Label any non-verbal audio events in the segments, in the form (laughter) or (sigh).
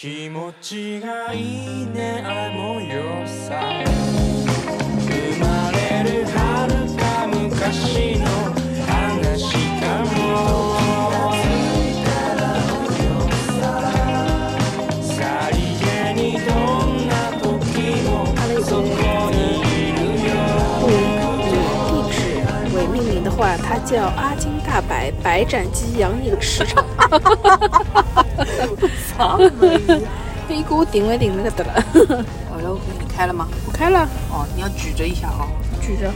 気持ちがいいねあの夜さ。生まれる遥か昔の話かも。さりげにどんな時もそこにいるよ。地址为命名的话，它叫阿金大白白斩鸡洋饮市场。你给我定位定那个得了，好了，你开了吗？我开了，哦，你要举着一下啊。举着。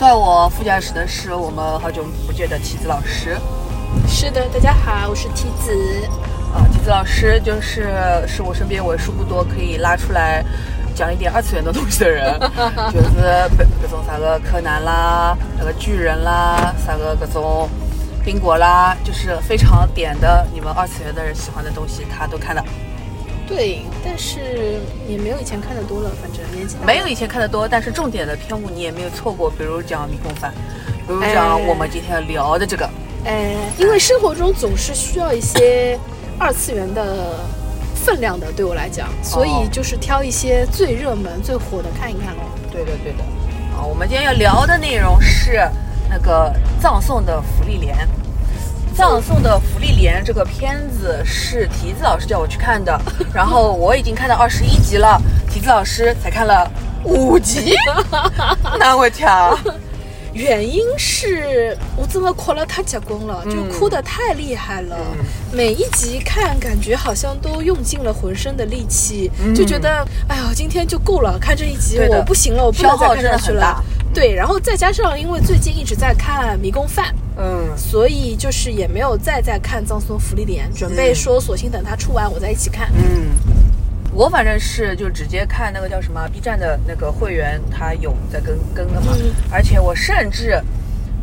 在我副驾驶的是我们好久不见的梯子老师。是的，大家好，我是梯子。啊，梯子老师就是是我身边为数不多可以拉出来讲一点二次元的东西的人，就是各各种啥个柯南啦、那个巨人啦、啥个各种冰果啦，就是非常点的你们二次元的人喜欢的东西，他都看的。对，但是也没有以前看的多了，反正年纪大没有以前看的多，但是重点的篇目你也没有错过，比如讲迷宫饭，比如讲我们今天要聊的这个。哎，因为生活中总是需要一些二次元的分量的，对我来讲，所以就是挑一些最热门、最火的看一看咯。对的，对的。啊，我们今天要聊的内容是那个葬送的福利莲。葬送的福利莲这个片子是提子老师叫我去看的，(laughs) 然后我已经看到二十一集了，提子老师才看了五集，难为跳。原因是我真的哭了太结棍了，就嗯哭得太厉害了。每一集看，感觉好像都用尽了浑身的力气，就觉得哎呀，今天就够了，看这一集我不行了，我不能再看下去了。对，然后再加上因为最近一直在看《迷宫饭》。嗯，所以就是也没有再再看《葬送福利莲》，准备说索性等它出完我再一起看。嗯，我反正是就直接看那个叫什么 B 站的那个会员，他有在跟更的嘛，嗯。而且我甚至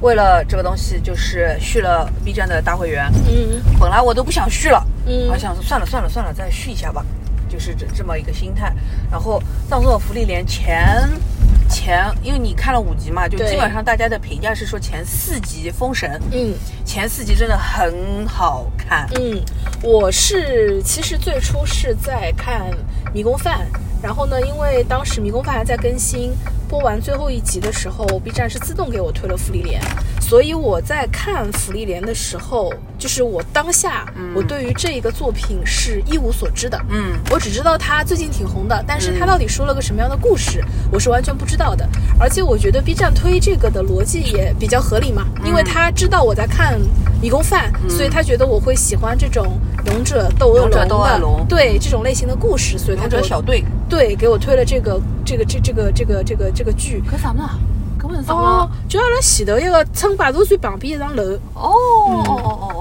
为了这个东西就是续了 B 站的大会员，嗯。本来我都不想续了，嗯。我想说算了算了算了，再续一下吧，就是这这么一个心态。然后《葬送的福利连》前前，因为你看了五集嘛，就基本上大家的评价是说前四集封神，嗯。前四集真的很好看。嗯，我是其实最初是在看《迷宫饭》，然后呢，因为当时《迷宫饭》还在更新，播完最后一集的时候，B 站是自动给我推了福利莲，所以我在看福利莲的时候，就是我当下、我对于这一个作品是一无所知的。嗯。我只知道它最近挺红的，但是它到底说了个什么样的故事，我是完全不知道的。而且我觉得 B 站推这个的逻辑也比较合理嘛，因为他知道我在看《迷宫饭，所以他觉得我会喜欢这种勇者斗恶龙的，对这种类型的故事，所以他就小队对给我推了这个这个这这个这个这个这个剧。可？可哦，就阿拉前头一个乘百度最旁边一幢楼。哦哦哦哦。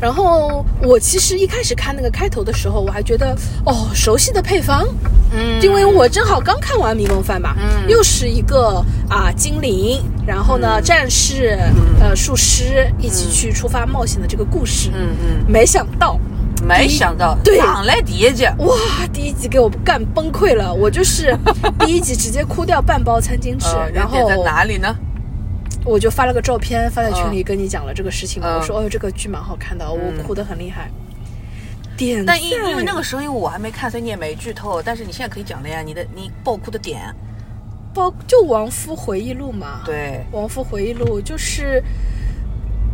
然后我其实一开始看那个开头的时候，我还觉得哦，熟悉的配方，嗯。因为我正好刚看完《迷宫饭》嘛，嗯。又是一个啊精灵，然后呢、战士，呃术师一起去出发冒险的这个故事，嗯嗯，没想到。没想到对。上来第一集，哇！第一集给我干崩溃了，我就是 (laughs) 第一集直接哭掉半包餐巾纸，呃然后在哪里呢？我就发了个照片发在群里跟你讲了这个事情嘛，嗯。我说哦这个剧蛮好看的，我嗯哭得很厉害。点但因因为那个时候因为我还没看，所以你也没剧透。但是你现在可以讲了呀，你的你爆哭的点，爆就亡夫回忆录嘛，对，亡夫回忆录就是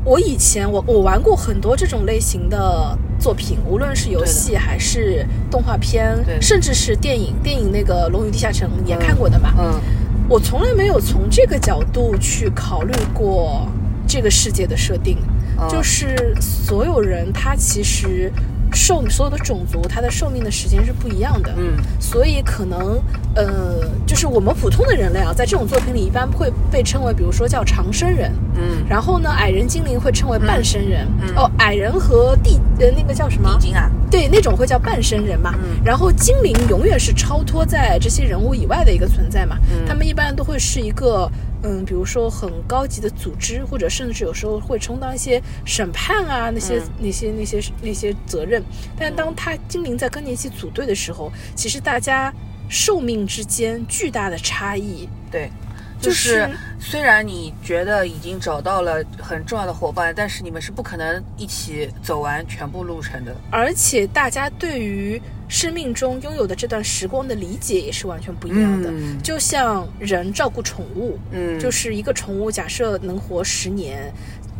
我以前我我玩过很多这种类型的作品，无论是游戏还是动画片对，甚至是电影，电影那个《龙与地下城》也看过的嘛。嗯我从来没有从这个角度去考虑过这个世界的设定，嗯。就是所有人他其实寿所有的种族它的寿命的时间是不一样的，嗯。所以可能呃，就是我们普通的人类啊，在这种作品里一般会被称为，比如说叫长生人，嗯，然后呢，矮人精灵会称为半生人，嗯。哦，矮人和地呃那个叫什么？地？精啊，对，那种会叫半生人嘛。嗯。然后精灵永远是超脱在这些人物以外的一个存在嘛。嗯。他们一般都会是一个嗯，比如说很高级的组织，或者甚至有时候会充当一些审判啊那些、嗯那些那些那些责任。但当他精灵在跟你一起组队的时候，其实大家寿命之间巨大的差异。对。就就是虽然你觉得已经找到了很重要的伙伴，但是你们是不可能一起走完全部路程的。而且大家对于生命中拥有的这段时光的理解也是完全不一样的。嗯就像人照顾宠物，嗯就是一个宠物，假设能活十年。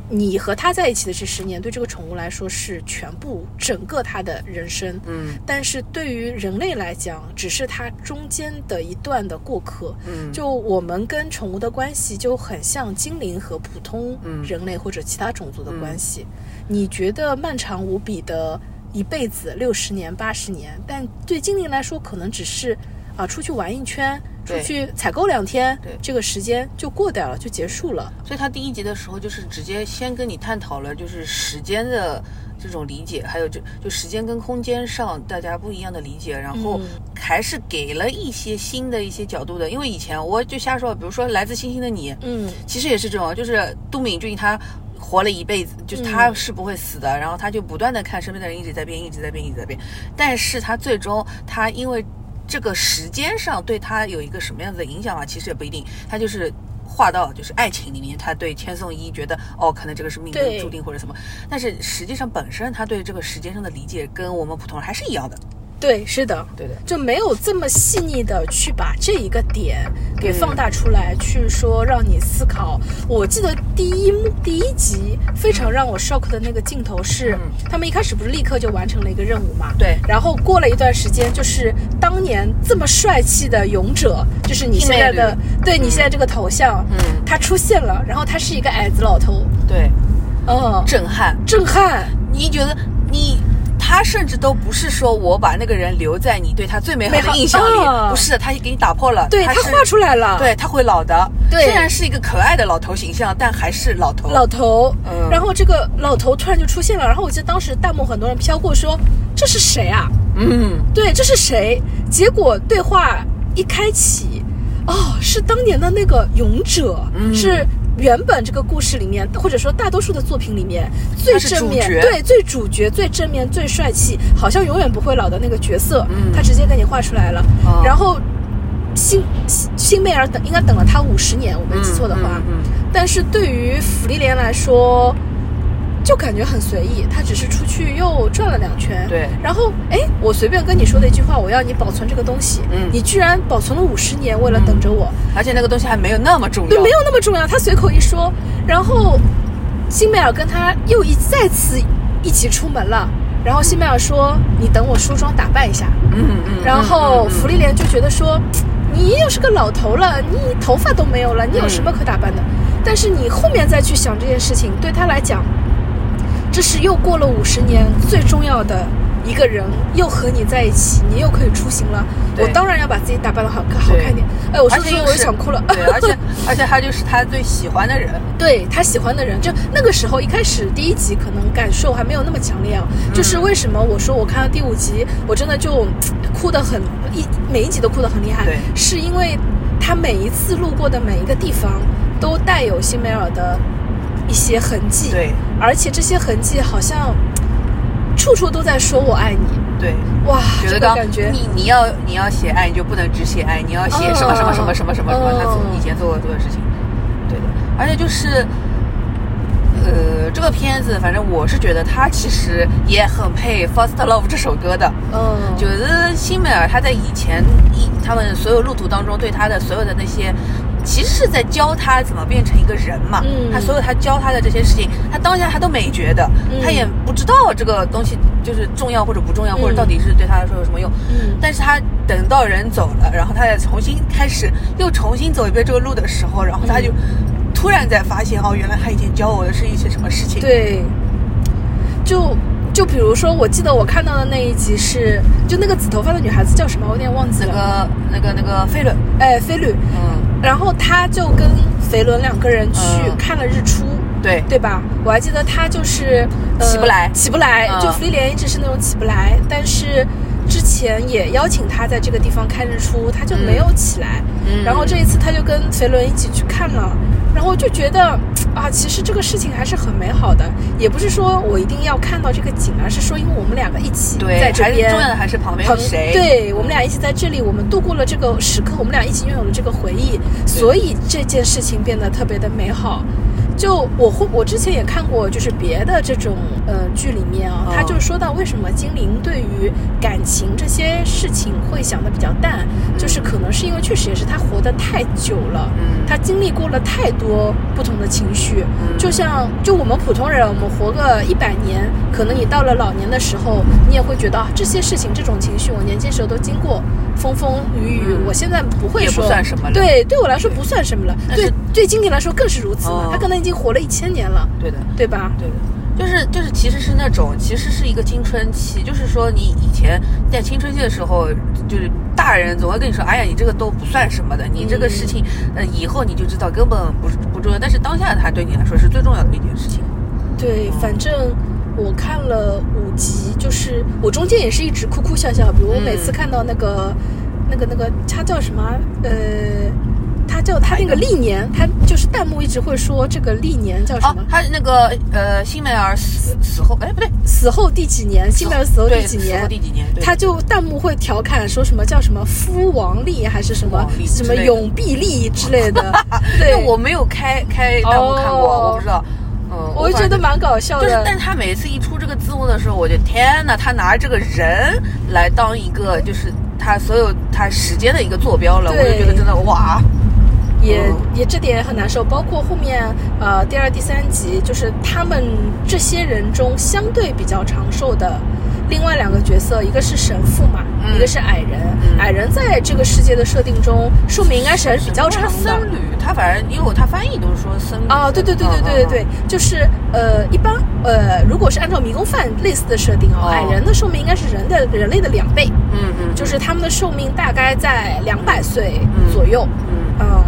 你和它在一起的这十年，对这个宠物来说是全部整个它的人生。嗯但是对于人类来讲，只是它中间的一段的过客。嗯就我们跟宠物的关系就很像精灵和普通嗯人类或者其他种族的关系。你觉得漫长无比的一辈子，六十年、八十年，但对精灵来说，可能只是啊、出去玩一圈，出去采购两天对，这个时间就过掉了，就结束了。所以他第一集的时候就是直接先跟你探讨了就是时间的这种理解，还有就就时间跟空间上大家不一样的理解，然后嗯还是给了一些新的一些角度的。因为以前我就瞎说，比如说《来自星星的你》，嗯其实也是这种，就是杜敏俊他。活了一辈子，就是他是不会死的，然后他就不断的看身边的人一直在变，一直在变，一直在变，但是他最终他因为这个时间上对他有一个什么样子的影响啊，其实也不一定，他就是。画到就是爱情里面，他对千颂伊觉得哦，可能这个是命对中注定或者什么，但是实际上本身他对这个时间上的理解跟我们普通人还是一样的。对，是的，对的，就没有这么细腻的去把这一个点给放大出来，去说让你思考。我记得第一幕第一集非常让我 shock 的那个镜头是，嗯。他们一开始不是立刻就完成了一个任务嘛？对。然后过了一段时间，就是当年这么帅气的勇者，就是你现在的对你现在这个头像，嗯。他出现了，然后他是一个矮子老头，对，嗯，震撼。震撼，你觉得你他甚至都不是说我把那个人留在你对他最美好的印象里，啊不是的，他给你打破了，对他是画出来了，对他会老的，对虽然是一个可爱的老头形象，但还是老头。老头，嗯然后这个老头突然就出现了，然后我记得当时弹幕很多人飘过说这是谁啊？嗯，对，这是谁？结果对话一开启，哦，是当年的那个勇者，嗯是原本这个故事里面，或者说大多数的作品里面最正面，对，最主角、最正面、最帅气，好像永远不会老的那个角色，嗯他直接给你画出来了，哦然后。辛辛辛梅尔等应该等了他五十年，我没记错的话。嗯嗯嗯但是对于芙莉莲来说，就感觉很随意，他只是出去又转了两圈。对然后哎，我随便跟你说的一句话，我要你保存这个东西，嗯你居然保存了五十年，为了等着我，而且那个东西还没有那么重要，对，没有那么重要。他随口一说，然后辛梅尔跟他又一再次一起出门了。然后辛梅尔说：“你等我梳妆打扮一下。”嗯，嗯嗯，然后嗯芙莉莲就觉得说，你又是个老头了，你头发都没有了，你有什么可打扮的？但是你后面再去想这件事情，对他来讲，这是又过了五十年最重要的一个人，又和你在一起，你又可以出行了。我当然要把自己打扮的好看好看一点。哎，我说着说着我想哭了。对，而且 (laughs) 而且他就是他最喜欢的人，对他喜欢的人，就那个时候一开始第一集可能感受还没有那么强烈啊。嗯。就是为什么我说我看到第五集，我真的就哭得很一每一集都哭得很厉害，是因为他每一次路过的每一个地方都带有辛梅尔的一些痕迹，对而且这些痕迹好像处处都在说我爱你，对，哇，这觉得刚个感觉。你你要你要写爱，你就不能只写爱，你要写什么什么什么什么什么什么，他哦以前做过做的事情，对的，而且就是，呃，这个片子反正我是觉得他其实也很配《First Love》这首歌的，嗯，就是辛美尔他在以前一他们所有路途当中对他的所有的那些。其实是在教他怎么变成一个人嘛，嗯。他所有他教他的这些事情，他当下他都没觉得，嗯。他也不知道这个东西就是重要或者不重要，嗯。或者到底是对他来说有什么用。嗯。但是他等到人走了，然后他再重新开始，又重新走一遍这个路的时候，然后他就突然在发现，哦，原来他以前教我的是一些什么事情。，对，就就比如说，我记得我看到的那一集是，就那个紫头发的女孩子叫什么，我有点忘记那了。个那个那个飞轮，哎，菲律，嗯，然后她就跟肥伦两个人去嗯看了日出。对，对吧？我还记得他就是、呃、起不来起不来。嗯就芙莉莲一直是那种起不来，但是是之前也邀请他在这个地方看日出，他就没有起来。嗯然后这一次他就跟肥伦一起去看了，然后就觉得啊，其实这个事情还是很美好的，也不是说我一定要看到这个景，而是说因为我们两个一起对，在这边，要的还是旁边有谁？对我们俩一起在这里，我们度过了这个时刻，我们俩一起拥有了这个回忆，所以这件事情变得特别的美好。就我会，我之前也看过，就是别的这种呃剧里面啊，哦。他就说到为什么精灵对于感情这些事情会想的比较淡，就是可能是因为确实也是他活得太久了，嗯。他经历过了太多不同的情绪，嗯。就像就我们普通人，我们活个一百年，可能你到了老年的时候，你也会觉得啊，这些事情、这种情绪，我年轻时候都经过风风雨雨，嗯。我现在不会说算什么了。对，对我来说不算什么了。对，对精灵来说更是如此他可能已经活了一千年了，对的，对吧？对的。就是就是，其实是那种，其实是一个青春期，就是说你以前在青春期的时候，就是大人总会跟你说，哎呀，你这个都不算什么的，你这个事情，呃，以后你就知道根本不是不重要，但是当下它对你来说是最重要的一件事情。对，反正我看了五集，就是我中间也是一直哭哭笑笑。比如我每次嗯看到那个、那个、那个，他叫什么？呃，他叫他那个历年，他就是弹幕一直会说这个历年叫什哦么？，他那个呃，辛梅尔死死后，哎，不对，死后第几年？辛梅尔死后第几年死后？第几年？他就弹幕会调侃说什么叫什么夫王力还是什么什么永必力之类的，因 (laughs) 对，我没有开开弹幕看过，哦我不知道。嗯，我就觉得蛮搞笑就是，的。但是他每次一出这个字幕的时候，我就天呐，他拿这个人来当一个，就是他所有他时间的一个坐标了，我就觉得真的哇，也嗯。也这点也很难受，包括后面呃第二、第三集，就是他们这些人中相对比较长寿的另外两个角色，一个是神父嘛，嗯一个是矮人。嗯。矮人在这个世界的设定中，寿命应该是还是比较长的。僧侣，他反正因为我他翻译都是说僧侣啊，对对对对对对对，就是呃，一般呃，如果是按照迷宫饭类似的设定啊，哦。矮人的寿命应该是人的人类的两倍，嗯嗯，就是他们的寿命大概在两百岁嗯。左右。嗯。嗯，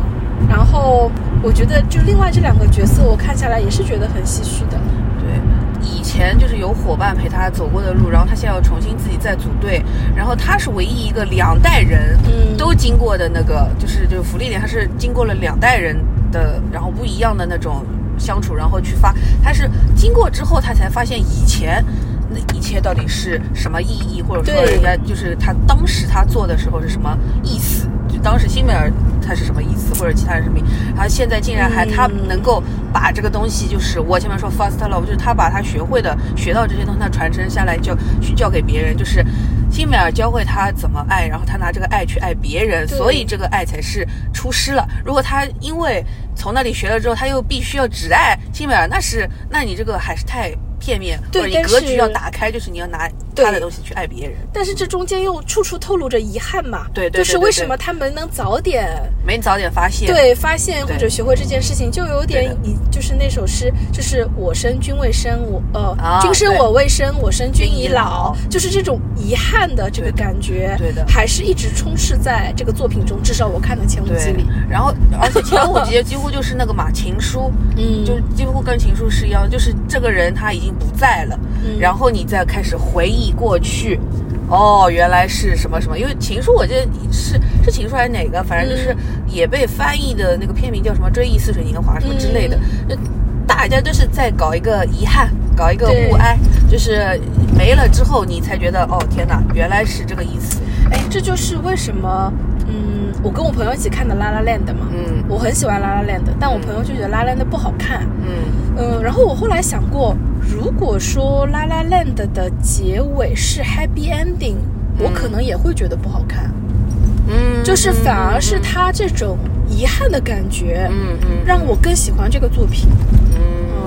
然后我觉得就另外这两个角色，我看下来也是觉得很唏嘘的。对，以前就是有伙伴陪他走过的路，然后他现在要重新自己再组队，然后他是唯一一个两代人嗯都经过的那个，就是就是福利点，他是经过了两代人的，然后不一样的那种相处，然后去发，他是经过之后他才发现以前。那一切到底是什么意义，或者说对人家就是他当时他做的时候是什么意思？就当时辛美尔他是什么意思，或者其他人什么？然后现在竟然还他嗯能够把这个东西，就是我前面说 fast love，就是他把他学会的、学到这些东西，他传承下来，就去教给别人，就是辛美尔教会他怎么爱，然后他拿这个爱去爱别人，所以这个爱才是出师了。如果他因为从那里学了之后，他又必须要只爱辛美尔，那是那你这个还是太片面，或者你格局要打开，就是你要拿对他的东西去爱别人，但是这中间又处处透露着遗憾嘛，对就是为什么他们能早点没早点发现，对发现或者学会这件事情，就有点对的。以就是那首诗，就是我生君未生，我呃、啊君生我未生，我生君已老。老，就是这种遗憾的这个感觉，对的。还是一直充斥在这个作品中，至少我看的前五集里，，然后而且前五集几乎就是那个嘛情书，(laughs) 嗯。就几乎跟情书是一样的，就是这个人他已经不在了，嗯。然后你再开始回忆过去。哦，原来是什么什么？因为情书，我记得是是情书还是哪个，反正就是也被翻译的那个片名叫什么《追忆似水年华》什么之类的。就大家都是在搞一个遗憾，搞一个对物哀，就是没了之后，你才觉得哦天哪，原来是这个意思。哎，这就是为什么，嗯，我跟我朋友一起看的《拉拉 land》嘛，嗯我很喜欢《拉拉 land》，但我朋友就觉得《拉拉 land》不好看，嗯嗯，然后我后来想过，如果说《拉拉 land》的结尾是 happy ending，、我可能也会觉得不好看，嗯，就是反而是嗯他这种遗憾的感觉，嗯嗯让我更喜欢这个作品。嗯，拉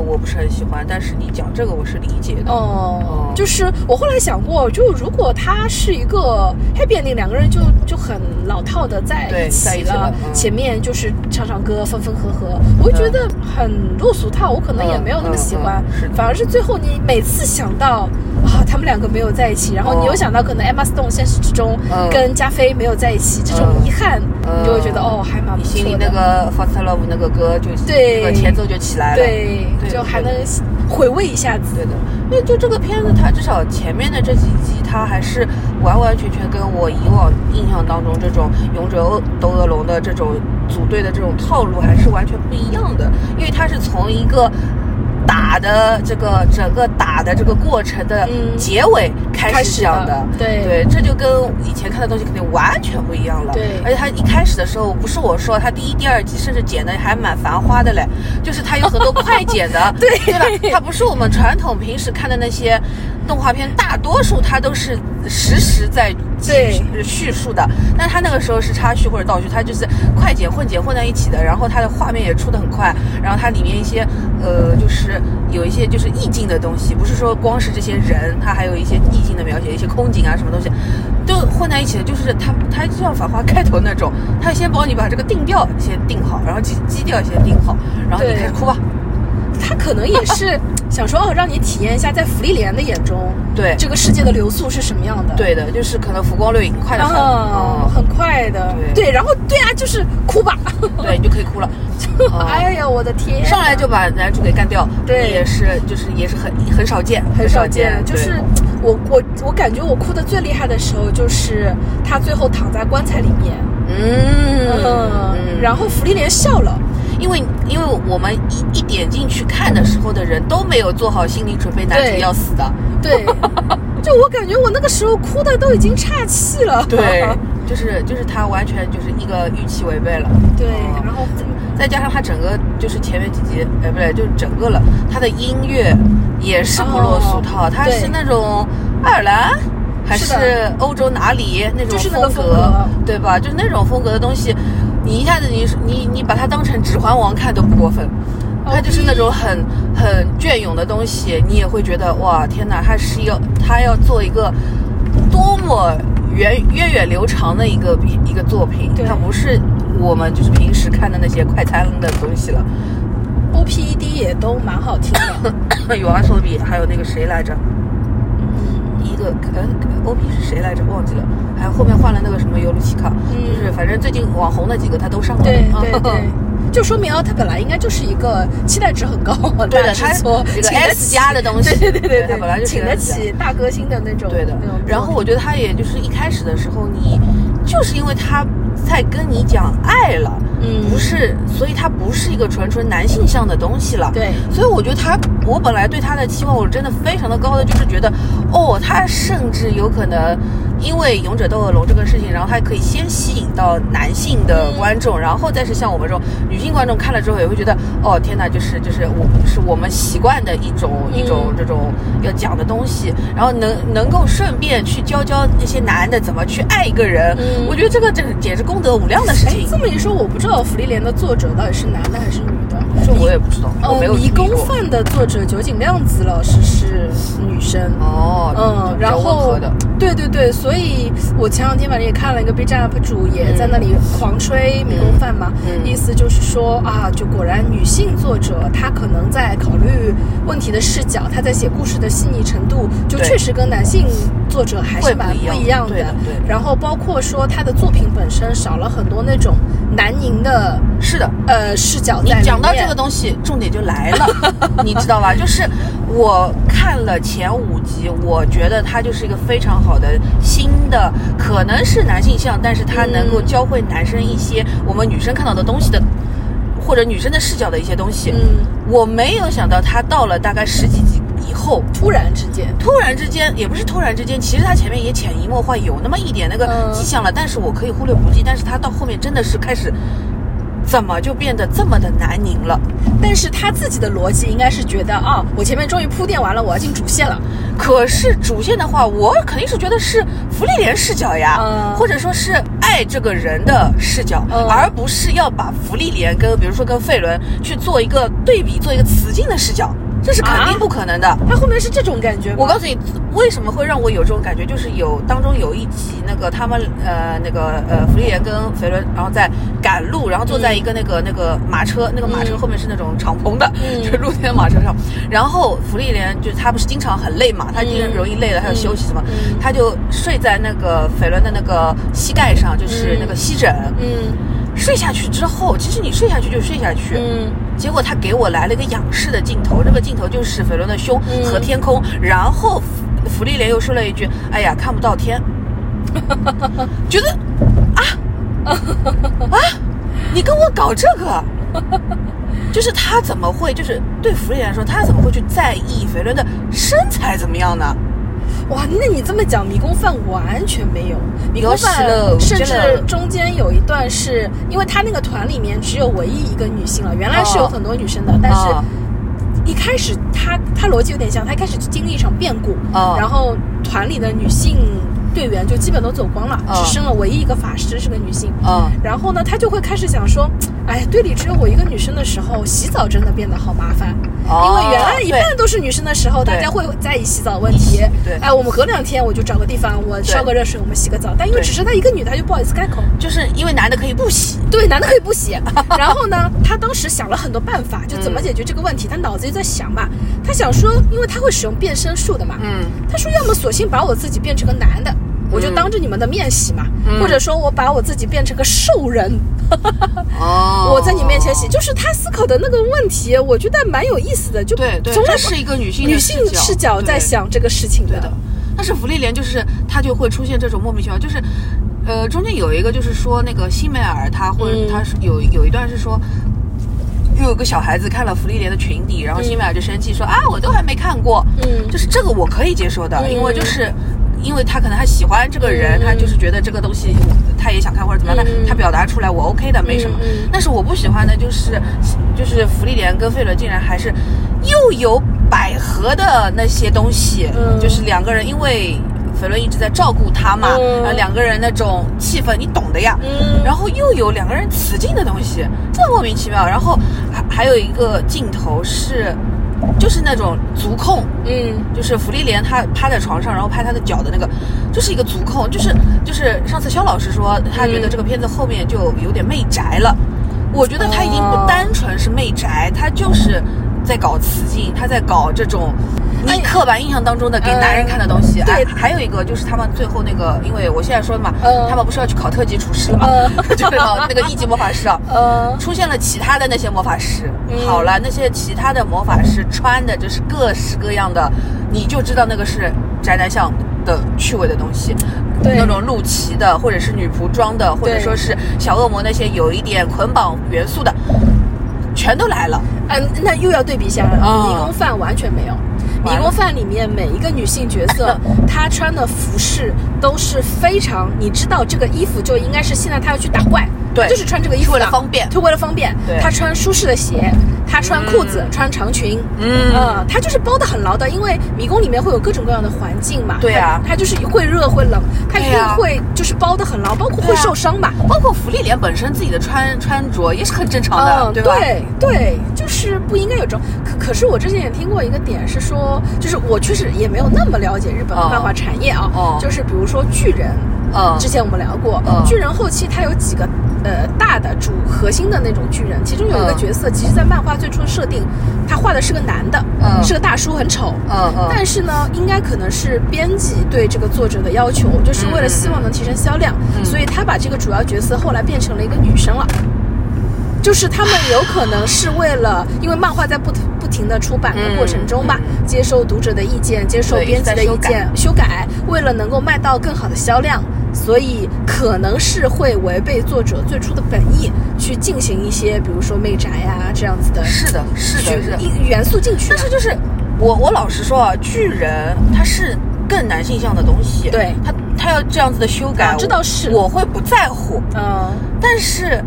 我不是很喜欢，但是你讲这个我是理解的。哦哦，就是我后来想过，就如果他是一个 happy ending，两个人就就很老套的在一起了嗯。前面就是唱唱歌，分分合合，我就觉得很落俗套，我可能也没有那么喜欢。是，反而是最后你每次想到啊，他们两个没有在一起，然后你又哦想到可能 Emma Stone 现实之中嗯跟加菲没有在一起，这种嗯遗憾，嗯你就会觉得哦，还蛮不错的。心里那个《Fast Love》那个歌就对那个前奏就起来了。对，对就还能回味一下子。对的，因为就这个片子，它至少前面的这几集，它还是完完全全跟我以往印象当中这种勇者斗恶龙的这种组队的这种套路还是完全不一样的，因为它是从一个。打的这个整个打的这个过程的嗯。结尾开开始始讲的。的，对。对，这就跟以前看的东西肯定完全不一样了。对。而且他一开始的时候，不是我说，他第一、第二集甚至剪的还蛮繁花的嘞，就是他有很多快剪的，(laughs) 对。对吧？他不是我们传统平时看的那些动画片，大多数它都是实时在叙述的，但它那个时候是插叙或者倒叙，它就是快剪混剪混在一起的，然后它的画面也出的很快，然后它里面一些呃，就是有一些就是意境的东西，不是说光是这些人，它还有一些意境的描写，一些空景啊什么东西，都混在一起的，就是它它就像《繁花》开头那种，它先帮你把这个定调先定好，然后基基调先定好，然后你开始哭吧。他可能也是 (laughs) 想说哦，让你体验一下在福利莲的眼中，对。这个世界的流速是什么样的。。对的，就是可能浮光掠影，快的很，很快的，对。然后对啊，就是哭吧，(laughs) 对，你就可以哭了。(laughs) 嗯。哎呀，我的天，上来就把男主给干掉，对。也是就是也是很很少见，很少见，就是我我我感觉我哭的最厉害的时候，就是他最后躺在棺材里面，嗯。嗯，然后福利莲笑了，因为因为我们一一点进去看的时候的人都没有做好心理准备，男主要死的，对，(laughs) 就我感觉我那个时候哭的都已经岔气了，对，就是就是他完全就是一个预期违背了，对嗯，然后再加上他整个就是前面几集，哎不对，就是整个了，他的音乐也是不落俗套，他是那种爱尔兰。还是欧洲哪里那种风格对吧？就是那种风格的东西，你一下子你你你把它当成《指环王》看都不过分，它就是那种很很隽永的东西，你也会觉得哇天哪，它是要它要做一个多么源源远流长的一个一个作品，对。它不是我们就是平时看的那些快餐的东西了。O P E D 也都蛮好听的，(coughs) 有阿索比，还有那个谁来着？呃，O P 是谁来着？忘记了。还有后面换了那个什么尤鲁奇卡，嗯就是反正最近网红的几个他都上了。对对对。(laughs) 就说明啊，它本来应该就是一个期待值很高、对的，它大制作，这个 S 起加的东西，对对对对它本来就请得起大歌星的那种，对的。然后我觉得他也就是一开始的时候，你就是因为他在跟你讲爱了，嗯不是，所以它不是一个纯纯男性向的东西了。对所以我觉得他，我本来对他的期望我真的非常的高的，就是觉得，哦，他甚至有可能因为《勇者斗恶龙》这个事情，然后他可以先吸引到男性的观众，然后再是像我们这种女性观众看了之后也会觉得，哦，天哪，就是就是我是我们习惯的一种、一种这种要讲的东西，然后能能够顺便去教教那些男的怎么去爱一个人，嗯我觉得这个这简直功德无量的事哎情，。这么一说，我不知道福利莲的作者到底是男的还是女的。这我也不知道，我没呃，有迷宫饭的作者酒井亮子老师是女生。哦，嗯，然后，对对对，所以我前两天反正也看了一个 B 站 UP 主，也在那里狂吹迷宫饭嘛，嗯。意思就是说啊，就果然女性作者她可能在考虑问题的视角，她在写故事的细腻程度，就确实跟男性作者还是蛮不一样的。然后包括说她的作品本身少了很多那种男凝的是的。呃视角在。你讲到这个东西，重点就来了，(laughs) 你知道吧？就是我看了前五集，我觉得它就是一个非常好的新的，可能是男性向，但是它能够教会男生一些我们女生看到的东西的，或者女生的视角的一些东西。嗯，我没有想到它到了大概十几集以后，突然之间，突然之间，也不是突然之间，其实他前面也潜移默化有那么一点那个嗯迹象了，但是我可以忽略不计。但是他到后面真的是开始，怎么就变得这么的难拧了？但是他自己的逻辑应该是觉得啊，我前面终于铺垫完了，我要进主线了。可是主线的话，我肯定是觉得是福利莲视角呀，嗯或者说是爱这个人的视角，嗯而不是要把福利莲跟比如说跟费伦去做一个对比，做一个雌竞的视角，这是肯定啊？不可能的。他后面是这种感觉吗？我告诉你，为什么会让我有这种感觉，就是有当中有一集那个他们呃那个呃福利莲跟肥伦，然后在赶路，然后坐在一个那个、那个马车，那个马车嗯。后面是那种敞篷的，嗯。(laughs) 就是露天的马车上，然后福利莲就是他不是经常很累嘛，他经常容易累了，他要休息什么，嗯。他就睡在那个肥伦的那个膝盖上，就是那个膝枕，嗯睡下去之后，其实你睡下去就睡下去，嗯结果他给我来了一个仰视的镜头，这个镜头就是斐伦的胸嗯和天空，然后芙芙莉莲又说了一句：“哎呀，看不到天。” (laughs) 觉得啊啊，你跟我搞这个，就是他怎么会就是对芙莉莲来说，他怎么会去在意斐伦的身材怎么样呢？哇，那你这么讲，迷宫饭完全没有。迷宫有饭甚至中间有一段是因为他那个团里面只有唯一一个女性了，原来是有哦很多女生的，但是哦一开始他他逻辑有点像，他一开始就经历一场变故，哦。然后团里的女性队员就基本都走光了，哦。只剩了唯一一个法师是个女性。嗯然后呢，他就会开始想说，哎，队里只有我一个女生的时候，洗澡真的变得好麻烦。哦因为原来一半都是女生的时候，大家会在意洗澡问题。对哎，我们隔两天我就找个地方，我烧个热水，我们洗个澡。但因为只剩她一个女的，她就不好意思开口。就是因为男的可以不洗，对，男的可以不洗。(laughs) 然后呢，他当时想了很多办法，就怎么解决这个问题。他脑子就在想嘛，他想说，因为他会使用变身术的嘛，嗯，他说要么索性把我自己变成个男的，我就当着你们的面洗嘛，嗯或者说我把我自己变成个兽人，哦 (laughs) 我在你面前洗。就是他思考的那个问题，我觉得蛮有意思的。就对对，从来不这是一个女性女性视角在想这个事情对的。但是福利莲就是她就会出现这种莫名其妙，就是，呃，中间有一个就是说那个辛梅尔他或者嗯他是有有一段是说。又有个小孩子看了福利莲的裙底，然后辛梅尔就生气说、啊，我都还没看过，嗯就是这个我可以接受的，嗯因为就是因为他可能他喜欢这个人，嗯他就是觉得这个东西他也想看或者怎么样，嗯他他表达出来我 OK 的，没什么。但是我不喜欢的就是就是芙莉莲跟费伦竟然还是又有百合的那些东西，嗯就是两个人因为。费伦一直在照顾他嘛，嗯然后两个人那种气氛你懂的呀。嗯然后又有两个人雌竞的东西，这莫名其妙。然后还还有一个镜头是，就是那种足控，嗯就是福利莲她趴在床上，然后拍她的脚的那个，就是一个足控，就是就是上次肖老师说他觉得这个片子后面就有点媚宅了，我觉得他已经不单纯是媚宅，他就是在搞雌竞，他在搞这种。你刻板印象当中的给男人看的东西，对。哎还有一个就是他们最后那个，因为我现在说的嘛，嗯。他们不是要去考特级厨师了嘛，(laughs) 就是那个一级魔法师啊，呃出现了其他的那些魔法师。嗯。好了，那些其他的魔法师穿的就是各式各样的，你就知道那个是宅男向的趣味的东西。对。那种露脐的，或者是女仆装的，或者说是小恶魔那些有一点捆绑元素的，全都来了。嗯，那又要对比一下迷宫饭完全没有。迷宫饭里面每一个女性角色，她穿的服饰都是非常，你知道这个衣服就应该是现在她要去打怪，对。就是穿这个衣服为了的方便。就为了方便。对。他穿舒适的鞋，他穿裤子，穿长裙，嗯。呃，她就是包的很牢的，因为迷宫里面会有各种各样的环境嘛，对啊。她她就是会热会冷，他一定会就是包的很牢，包括会受伤嘛。包括福利莲本身自己的穿穿着也是很正常的，嗯，对吧？对对，就是不应该有这种。可可是我之前也听过一个点是说，就是我确实也没有那么了解日本的哦。漫画产业啊，哦。就是比如说巨人。嗯。之前我们聊过，嗯。巨人后期它有几个呃大的主核心的那种巨人，其中有一个嗯角色，其实在漫画最初的设定，他画的是个男的，嗯。是个大叔，很丑，嗯嗯。但是呢，应该可能是编辑对这个作者的要求，就是为了希望能提升销量，嗯。所以他把这个主要角色后来变成了一个女生了。就是他们有可能是为了，因为漫画在不不停的出版的过程中吧，接受读者的意见，接受编辑的意见，修改，为了能够卖到更好的销量，所以可能是会违背作者最初的本意，去进行一些，比如说媚宅啊这样子的是的，是的，是的。一元素进去啊。但是就是我我老实说啊，巨人他是更男性向的东西，对他他要这样子的修改，啊这倒是我会不在乎，嗯，但是。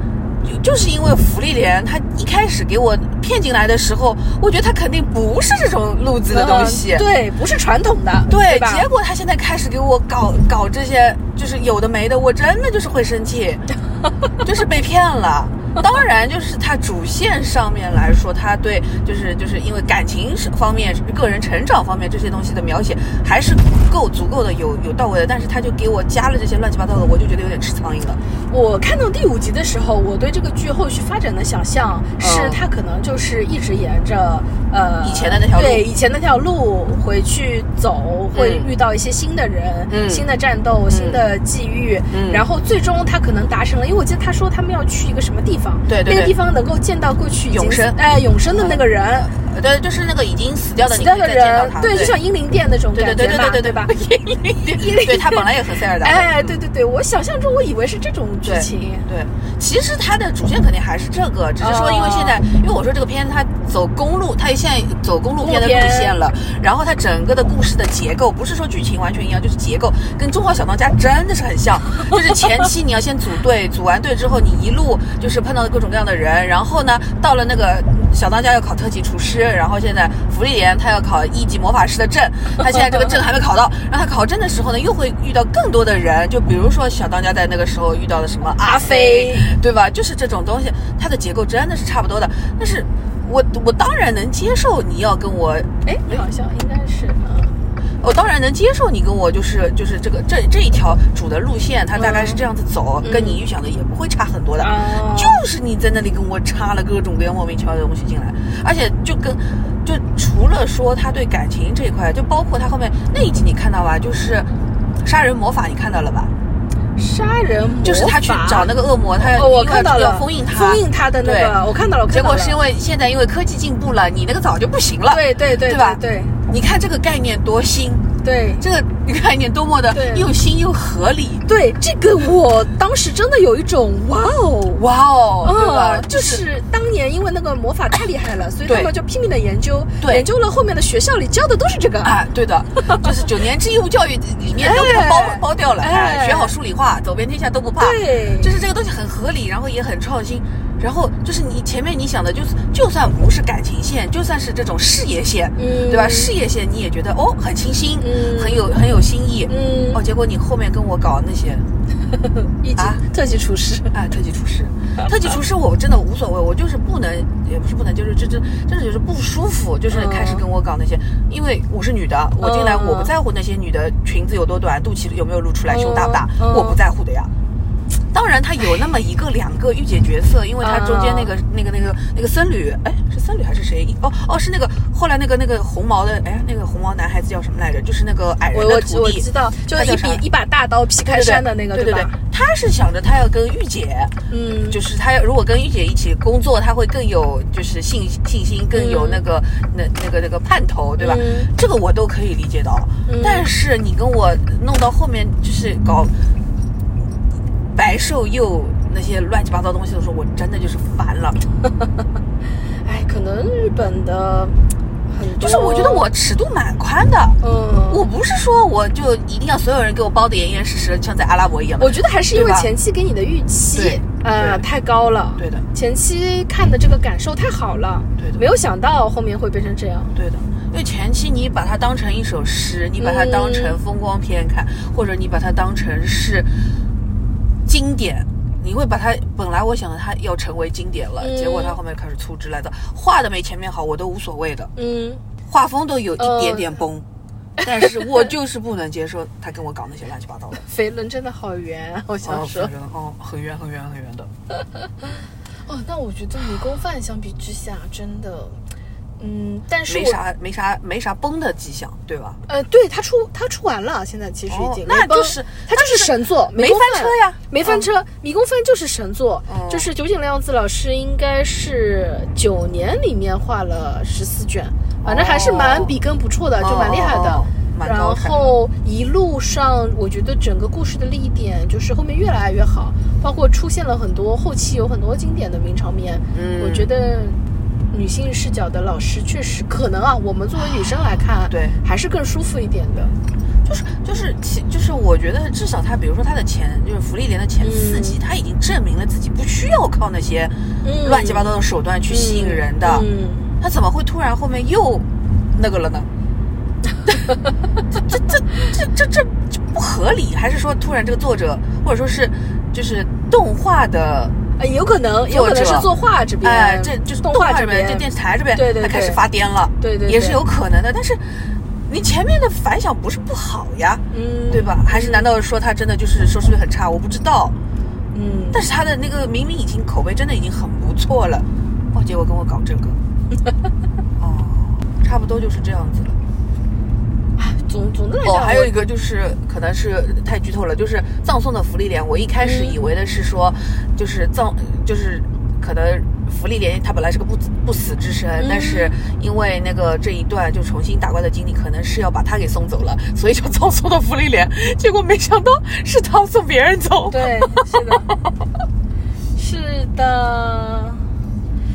就是因为福利连，他一开始给我骗进来的时候，我觉得他肯定不是这种路子的东西。嗯对，不是传统的，对，吧？结果他现在开始给我搞搞这些，就是有的没的，我真的就是会生气，(laughs) 就是被骗了。(laughs) 当然，就是他主线上面来说，他对就是就是因为感情方面、个人成长方面这些东西的描写还是够足够的有有到位的，但是他就给我加了这些乱七八糟的，我就觉得有点吃苍蝇了。我看到第五集的时候，我对这个剧后续发展的想象是，他可能就是一直沿着呃以前的那条路。对以前那条路回去走，会遇到一些新的人、嗯。新的战斗、新的际遇，嗯。然后最终他可能达成了，因为我记得他说他们要去一个什么地方，对对对那个地方能够见到过去永生。哎永生的那个人。呃对，就是那个已经死掉的，死掉的你可以再见到他，，人对，就像英灵殿那种对感觉嘛，对对对对吧？对，(laughs) 对他本来也和塞尔达，哎，对对对，我想象中我以为是这种剧情，对，其实它的主线肯定还是这个，只是说因为现在，因为我说这个片它走公路，它现在走公路片的路线了，然后它整个的故事的结构不是说剧情完全一样，就是结构跟《中华小当家》真的是很像，就是前期你要先组队，组完队之后你一路就是碰到各种各样的人，然后呢到了那个小当家要考特级厨师，然后现在福利莲他要考一级魔法师的证，他现在这个证还没考到，然后他考证的时候呢又会遇到更多的人，就比如说小当家在那个时候遇到了什么阿飞。(laughs) 对吧？就是这种东西，它的结构真的是差不多的。但是我我当然能接受你要跟我，哎，好像应该是，嗯。我当然能接受你跟我就是就是这个这这一条主的路线，它大概是这样子走，跟你预想的也不会差很多的。哦 (laughs) 就是你在那里跟我插了各种各样莫名其妙的东西进来，而且就跟就除了说他对感情这一块，就包括他后面那一集你看到吧，就是杀人魔法你看到了吧？杀人魔法就是他去找那个恶魔，他要哦，我因为要看到了，封印他，封印他的那个，我看到了，我看到了。结果是因为现在因为科技进步了，你那个早就不行了，对对对对吧？对你看这个概念多新，对。这个概念多么的对。又新又合理，对，这个我当时真的有一种哇哦。哇哦，对吧？嗯，就是当年因为那个魔法太厉害了，所以对。他们就拼命的研究，对。研究了后面的学校里教的都是这个。啊，对的，就是九年制义务教育里面都给它包哎包掉了，学好数理化，走遍天下都不怕，对。就是这个东西很合理，然后也很创新。然后就是你前面你想的，就是就算不是感情线，就算是这种事业线，嗯。对吧？事业线你也觉得哦很清新，嗯。很有很有新意，嗯。哦，结果你后面跟我搞那些，一级啊？特级厨师，啊，特级厨师，特级厨师我真的无所谓，我就是不能，也不是不能，就是这这真的就是不舒服，就是开始跟我搞那些，因为我是女的，我进来嗯。我不在乎那些女的裙子有多短，肚脐有没有露出来，胸大不大，嗯。我不在乎的呀。当然，他有那么一个两个御姐角色，因为他中间那个、那个那个那个僧侣，哎，是僧侣还是谁？哦哦，是那个后来那个那个红毛的，哎，那个红毛男孩子叫什么来着？就是那个矮人的徒弟，我知道，就一他叫啥笔一把大刀劈开山的那个，对对对吧？他是想着他要跟御姐，嗯，就是他要如果跟御姐一起工作，他会更有就是信信心，更有那个、那那个那个盼头，对吧？嗯这个我都可以理解到。嗯但是你跟我弄到后面就是搞白瘦幼那些乱七八糟东西的时候，我真的就是烦了。(laughs) 哎，可能日本的很多，就是我觉得我尺度蛮宽的。嗯，我不是说我就一定要所有人给我包的严严实实，像在阿拉伯一样。我觉得还是因为前期给你的预期对，呃，太高了。对的，前期看的这个感受太好了，对的没有想到后面会变成这样。对的，因为前期你把它当成一首诗，你把它当成风光片看，或者你把它当成是经典，你会把它本来我想的它要成为经典了，嗯结果它后面开始粗制滥造，画的没前面好，我都无所谓的，嗯，画风都有一点点崩。(laughs) 但是我就是不能接受他跟我搞那些乱七八糟的，(laughs) 肥伦真的好圆，我想哦，说。反正哦，很圆很圆很圆的。(laughs) 哦，那我觉得迷宫饭相比之下，真的，嗯，但是没啥没啥没啥崩的迹象，对吧？呃，对他出他出完了，现在其实已经、哦那就是他就是神作，没翻车呀没翻车，迷宫饭就是神作，嗯就是酒井亮子老师应该是九年里面画了十四卷，反正还是蛮哦笔耕不辍的，就蛮厉害的。然后一路上，我觉得整个故事的立点就是后面越来越好，包括出现了很多后期有很多经典的名场面。嗯我觉得女性视角的老师确实可能啊，我们作为女生来看，对。还是更舒服一点的。就是就是其就是我觉得至少他比如说他的前就是福利连的前四集，他已经证明了自己不需要靠那些嗯。乱七八糟的手段去吸引人的，嗯，他怎么会突然后面又那个了呢？这这这这这这这不合理，还是说突然这个作者或者说是就是动画的呃有可能，有可能是作画这边，哎，这就是动画这边，这电视台这边，对对对他开始发癫了，对对对也是有可能的。但是你前面的反响不是不好呀，嗯，对吧？还是难道说他真的就是收视率很差？我不知道。嗯，但是他的那个明明已经口碑真的已经很不错了，哦，结果跟我搞这个，(laughs) 哦，差不多就是这样子了。总总的来哦，讲，还有一个就是可能是太剧透了，就是葬送的福利莲。我一开始以为的是说，就是葬，就是可能福利莲他本来是个不不死之身，但是因为那个这一段就重新打怪的经历，可能是要把他给送走了，所以就葬送的福利莲。结果没想到是他送别人走。对，是的，(laughs) 是的，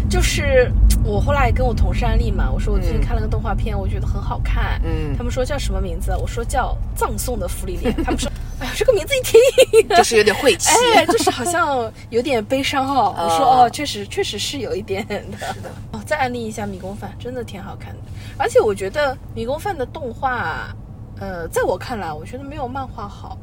就是我后来跟我同事安利嘛，我说我最近看了个动画片，我觉得很好看。嗯他们说叫什么名字？我说叫《葬送的芙莉莲》。(laughs) 他们说，哎呀，这个名字一听，就是有点晦气。(laughs) 哎，就是好像有点悲伤哦。(laughs) 我说哦哦，确实确实是有一点的。是的哦，再安利一下《迷宫饭》，真的挺好看的。而且我觉得《迷宫饭》的动画，呃，在我看来，我觉得没有漫画好。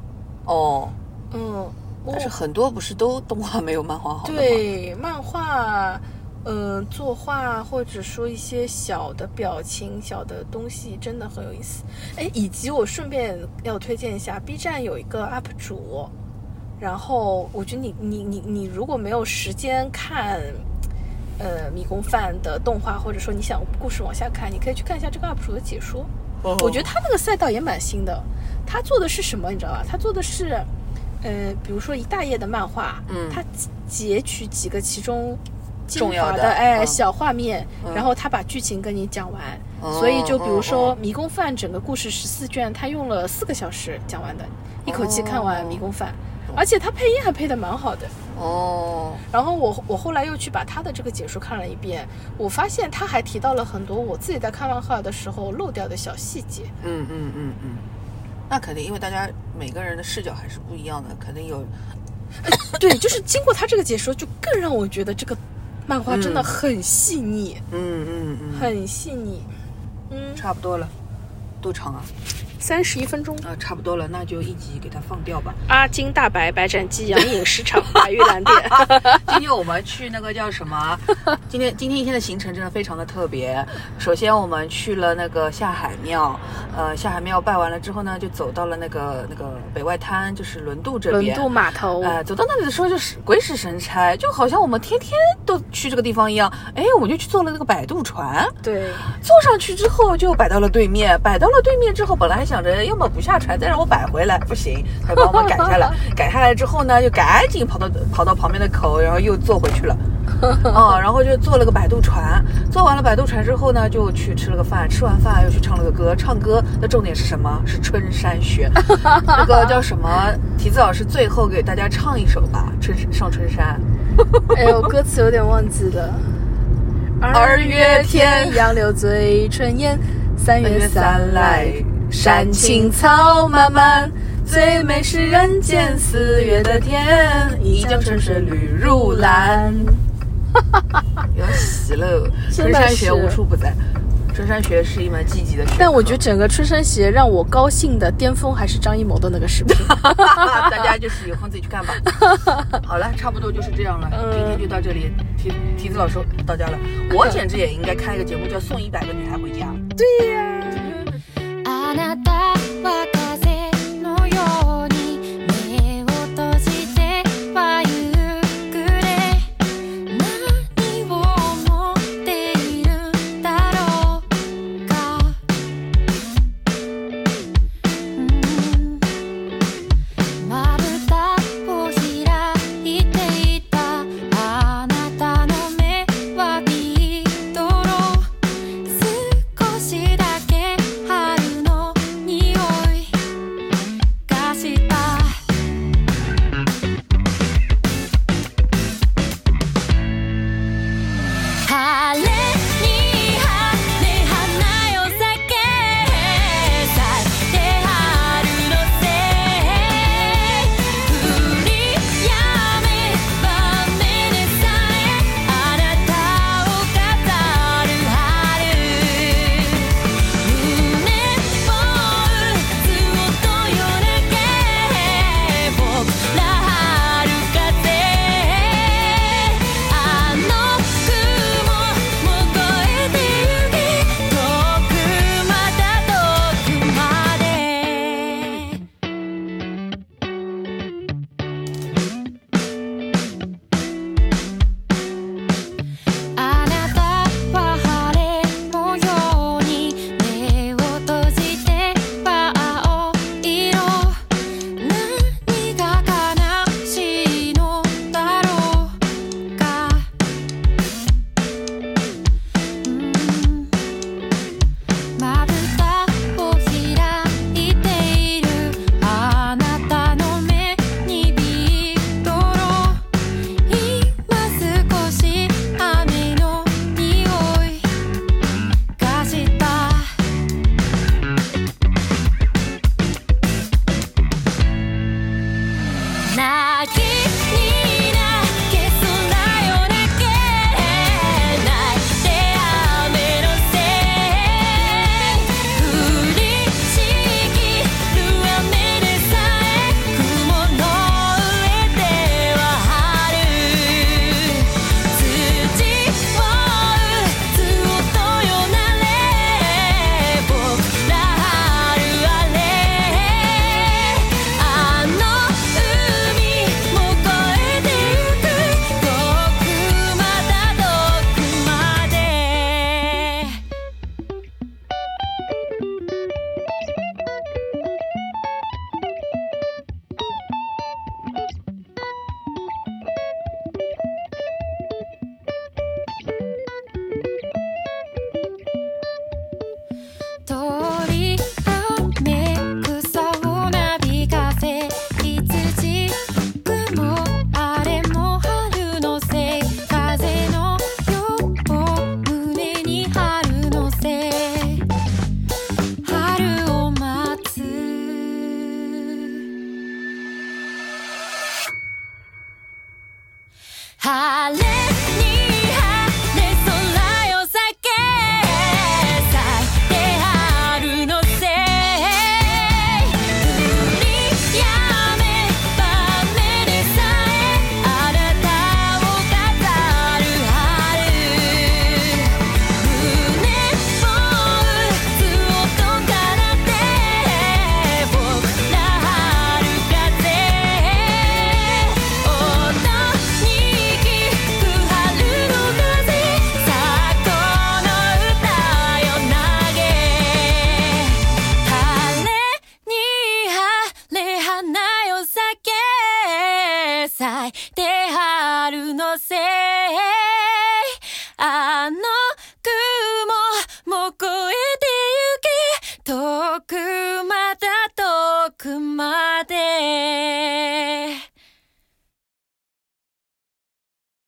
哦，嗯，但是很多不是都动画没有漫画好吗？对漫画，呃，作画或者说一些小的表情、小的东西，真的很有意思。哎，以及我顺便要推荐一下，B 站有一个 UP 主，然后我觉得你你你你如果没有时间看。呃，迷宫饭的动画，或者说你想故事往下看，你可以去看一下这个 UP 主的解说。哦我觉得他那个赛道也蛮新的，他做的是什么，你知道吧？他做的是，呃，比如说一大页的漫画，嗯他截取几个其中精重要的华的哎、嗯。小画面，嗯。然后他把剧情跟你讲完。哦所以就比如说哦《迷宫饭》整个故事十四卷，他用了四个小时讲完的，一口气看完《迷宫饭》而且他配音还配的蛮好的。哦，然后我我后来又去把他的这个解说看了一遍，我发现他还提到了很多我自己在看漫画的时候漏掉的小细节。嗯嗯嗯嗯，那肯定，因为大家每个人的视角还是不一样的，肯定有对，就是经过他这个解说，就更让我觉得这个漫画真的很细腻，嗯嗯嗯，很细腻。嗯，差不多了，多长啊？三十一分钟。啊，差不多了，那就一集给它放掉吧。阿金大白白斩鸡、洋饮市场、(laughs) 白玉兰店。(laughs) 今天我们去那个叫什么？今天今天一天的行程真的非常的特别。首先我们去了那个下海庙，呃，下海庙拜完了之后呢，就走到了那个那个北外滩，就是轮渡这边。轮渡码头。哎、走到那里的时候就是鬼使神差，就好像我们天天都去这个地方一样。哎，我们就去坐了那个摆渡船，对，坐上去之后就摆到了对面，摆到了对面之后，本来还想着要么不下船，再让我摆回来，不行，他把我们赶下来，(laughs) 赶下来之后呢，就赶紧跑到跑到旁边的口，然后又坐回去了。(laughs) 哦、然后就坐了个摆渡船，坐完了摆渡船之后呢，就去吃了个饭，吃完饭又去唱了个歌，唱歌的重点是什么？是春山雪，(laughs) 那个叫什么？提子老师最后给大家唱一首吧，春上春山。哎呦，歌词有点忘记了。二月天杨柳醉春烟，三月三来山山青草漫漫，最美是人间四月的天，一江春水绿如蓝。(laughs) 要死喽！真的春山学无处不在，春山学是一门积极的学。但我觉得整个春山鞋让我高兴的巅峰还是张艺谋的那个视频。(laughs) (laughs) 大家就是有空自己去看吧。好了，差不多就是这样了，嗯今天就到这里。提提子老师到家了，我简直也应该开一个节目，叫《送一百个女孩回家》。对呀、あなたは